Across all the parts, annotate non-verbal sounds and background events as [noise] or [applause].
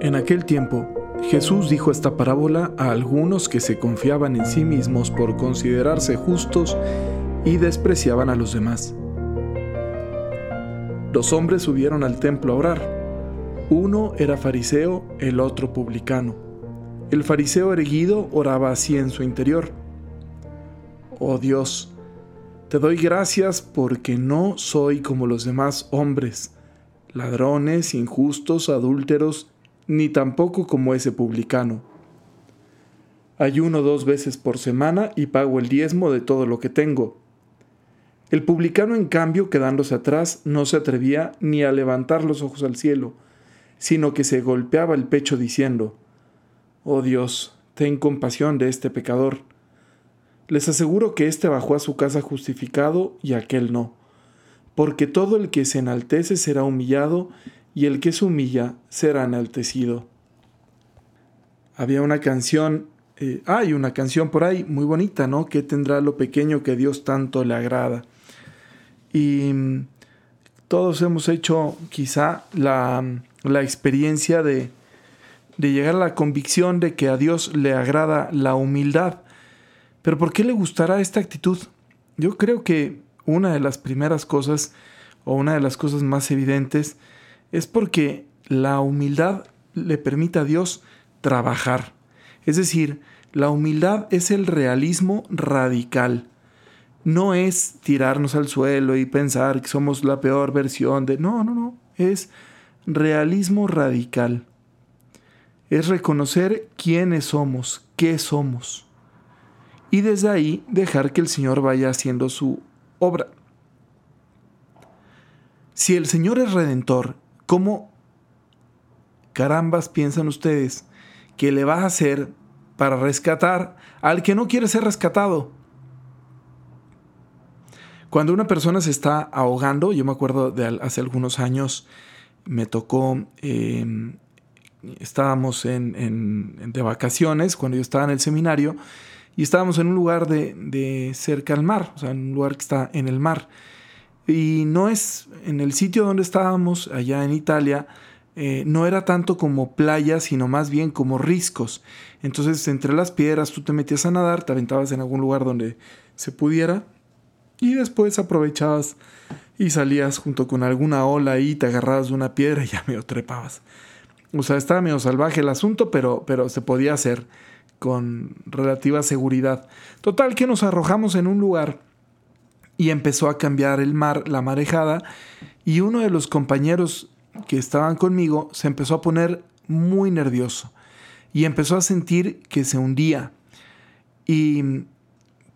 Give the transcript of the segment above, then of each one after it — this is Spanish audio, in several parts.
En aquel tiempo, Jesús dijo esta parábola a algunos que se confiaban en sí mismos por considerarse justos y despreciaban a los demás. Los hombres subieron al templo a orar. Uno era fariseo, el otro publicano. El fariseo erguido oraba así en su interior. Oh Dios, te doy gracias porque no soy como los demás hombres, ladrones, injustos, adúlteros, ni tampoco como ese publicano. Ayuno dos veces por semana y pago el diezmo de todo lo que tengo. El publicano, en cambio, quedándose atrás, no se atrevía ni a levantar los ojos al cielo, sino que se golpeaba el pecho diciendo, Oh Dios, ten compasión de este pecador. Les aseguro que éste bajó a su casa justificado y aquel no, porque todo el que se enaltece será humillado, y el que se humilla será enaltecido. Había una canción, eh, hay una canción por ahí muy bonita, ¿no? Que tendrá lo pequeño que Dios tanto le agrada. Y mm, todos hemos hecho quizá la, la experiencia de, de llegar a la convicción de que a Dios le agrada la humildad. Pero ¿por qué le gustará esta actitud? Yo creo que una de las primeras cosas, o una de las cosas más evidentes, es porque la humildad le permite a Dios trabajar. Es decir, la humildad es el realismo radical. No es tirarnos al suelo y pensar que somos la peor versión de... No, no, no. Es realismo radical. Es reconocer quiénes somos, qué somos. Y desde ahí dejar que el Señor vaya haciendo su obra. Si el Señor es redentor ¿Cómo carambas piensan ustedes que le vas a hacer para rescatar al que no quiere ser rescatado? Cuando una persona se está ahogando, yo me acuerdo de hace algunos años, me tocó, em, estábamos en, de vacaciones, cuando yo estaba en el seminario, y estábamos en un lugar de, cerca al mar, o sea, en un lugar que está en el mar. Y no es en el sitio donde estábamos, allá en Italia, eh, no era tanto como playa, sino más bien como riscos. Entonces, entre las piedras tú te metías a nadar, te aventabas en algún lugar donde se pudiera y después aprovechabas y salías junto con alguna ola y te agarrabas de una piedra y ya medio trepabas. O sea, estaba medio salvaje el asunto, pero, pero se podía hacer con relativa seguridad. Total que nos arrojamos en un lugar y empezó a cambiar el mar, la marejada, y uno de los compañeros que estaban conmigo se empezó a poner muy nervioso y empezó a sentir que se hundía. Y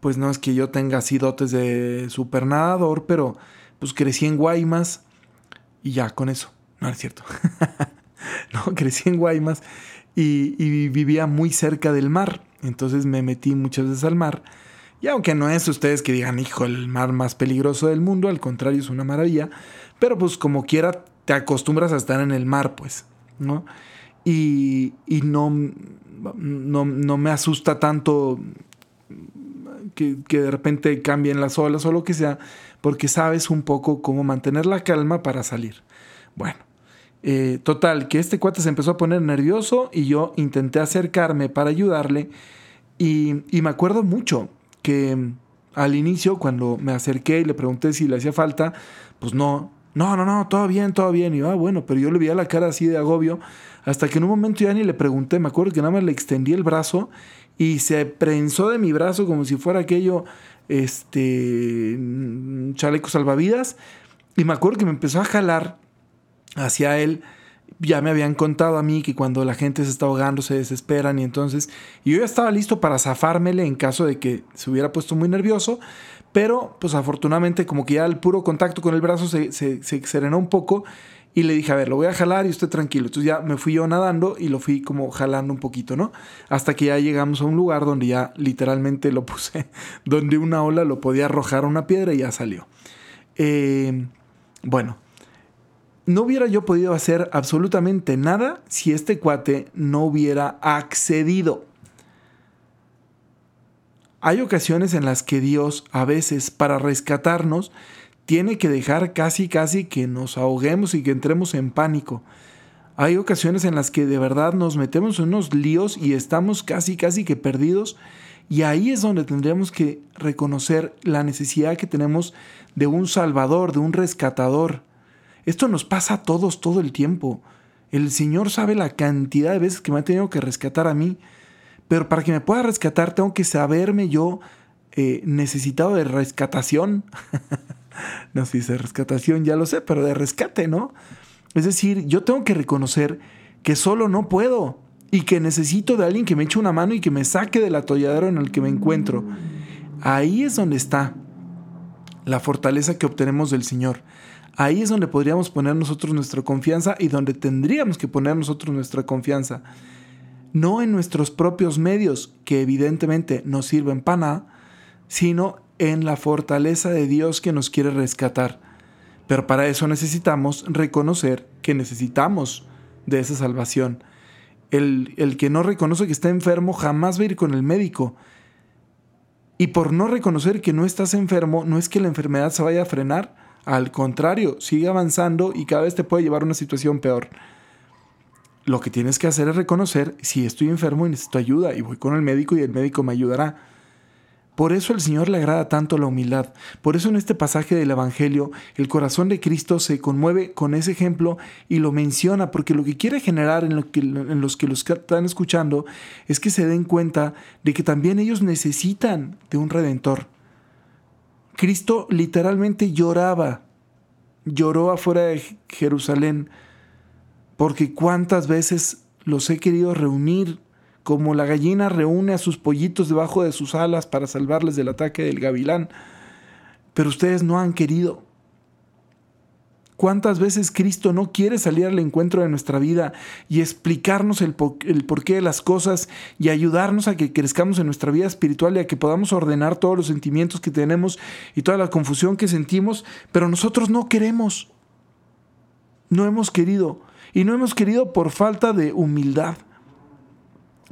pues no es que yo tenga así dotes de supernadador, pero pues crecí en Guaymas y ya con eso, no es cierto. [laughs] no, crecí en Guaymas y, y vivía muy cerca del mar, entonces me metí muchas veces al mar y aunque no es ustedes que digan, hijo, el mar más peligroso del mundo, al contrario, es una maravilla. Pero pues como quiera, te acostumbras a estar en el mar, pues, ¿no? Y, y no, no, no, me asusta tanto que, que, de repente cambien las olas o lo que sea, porque sabes un poco cómo mantener la calma para salir. Bueno, eh, total, que este cuate se empezó a poner nervioso y yo intenté acercarme para ayudarle y, y me acuerdo mucho que mm, al inicio, cuando me acerqué y le pregunté si le hacía falta, pues no, no, no, no, todo bien, todo bien. Y yo, ah, bueno, pero yo le veía la cara así de agobio, hasta que en un momento ya ni le pregunté, me acuerdo que nada más le extendí el brazo y se prensó de mi brazo como si fuera aquello, este, mm, chaleco salvavidas. Y me acuerdo que me empezó a jalar hacia él ya me habían contado a mí que cuando la gente se está ahogando se desesperan y entonces yo ya estaba listo para zafármele en caso de que se hubiera puesto muy nervioso, pero pues afortunadamente como que ya el puro contacto con el brazo se, se, serenó un poco y le dije, a ver, lo voy a jalar y usted tranquilo. Entonces ya me fui yo nadando y lo fui como jalando un poquito, ¿no? Hasta que ya llegamos a un lugar donde ya literalmente lo [laughs] puse, donde una ola lo podía arrojar a una piedra y ya salió. Eh, bueno, no hubiera yo podido hacer absolutamente nada si este cuate no hubiera accedido. Hay ocasiones en las que Dios, a veces, para rescatarnos, tiene que dejar casi casi que nos ahoguemos y que entremos en pánico. Hay ocasiones en las que de verdad nos metemos en unos líos y estamos casi, casi que perdidos. Y ahí es donde tendríamos que reconocer la necesidad que tenemos de un salvador, de un rescatador. Esto nos pasa a todos todo el tiempo. El Señor sabe la cantidad de veces que me ha tenido que rescatar a mí. Pero para que me pueda rescatar tengo que saberme yo eh, necesitado de rescatación. [laughs] no sé si de rescatación, ya lo sé, pero de rescate, ¿no? Es decir, yo tengo que reconocer que solo no puedo y que necesito de alguien que me eche una mano y que me saque del atolladero en el que me encuentro. Ahí es donde está la fortaleza que obtenemos del Señor. Ahí es donde podríamos poner nosotros nuestra confianza y donde tendríamos que poner nosotros nuestra confianza. No en nuestros propios medios, que evidentemente nos sirven para nada, sino en la fortaleza de Dios que nos quiere rescatar. Pero para eso necesitamos reconocer que necesitamos de esa salvación. El, el, que no reconoce que está enfermo jamás va a ir con el médico. Y por no reconocer que no estás enfermo, no es que la enfermedad se vaya a frenar. Al contrario, sigue avanzando y cada vez te puede llevar a una situación peor. Lo que tienes que hacer es reconocer si estoy enfermo y necesito ayuda y voy con el médico y el médico me ayudará. Por eso el Señor le agrada tanto la humildad. Por eso en este pasaje del Evangelio el corazón de Cristo se conmueve con ese ejemplo y lo menciona porque lo que quiere generar en, los que los están escuchando es que se den cuenta de que también ellos necesitan de un redentor. Cristo literalmente lloraba, lloró afuera de Jerusalén porque cuántas veces los he querido reunir como la gallina reúne a sus pollitos debajo de sus alas para salvarles del ataque del gavilán. Pero ustedes no han querido. ¿Cuántas veces Cristo no quiere salir al encuentro de nuestra vida y explicarnos el, porqué de las cosas y ayudarnos a que crezcamos en nuestra vida espiritual y a que podamos ordenar todos los sentimientos que tenemos y toda la confusión que sentimos? Pero nosotros no queremos. No hemos querido. Y no hemos querido por falta de humildad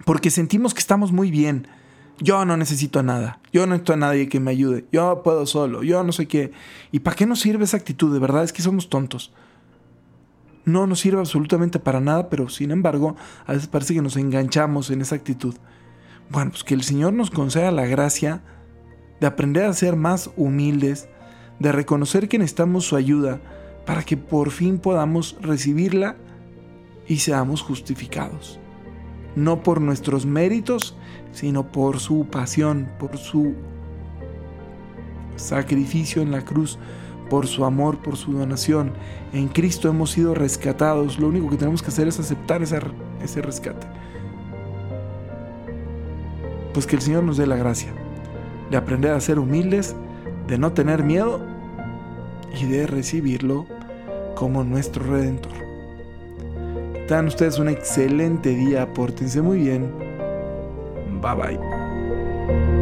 porque sentimos que estamos muy bien. Yo no necesito nada. Yo no necesito a nadie que me ayude. Yo puedo solo. Yo no sé qué. ¿Y para qué nos sirve esa actitud? De verdad es que somos tontos. No nos sirve absolutamente para nada, pero sin embargo, a veces parece que nos enganchamos en esa actitud. Bueno, pues que el Señor nos conceda la gracia de aprender a ser más humildes, de reconocer que necesitamos su ayuda para que por fin podamos recibirla y seamos justificados no por nuestros méritos, sino por su pasión, por su sacrificio en la cruz, por su amor, por su donación. En Cristo hemos sido rescatados. Lo único que tenemos que hacer es aceptar ese, rescate. Pues que el Señor nos dé la gracia de aprender a ser humildes, de no tener miedo y de recibirlo como nuestro redentor. Tengan ustedes un excelente día, pórtense muy bien. Bye bye.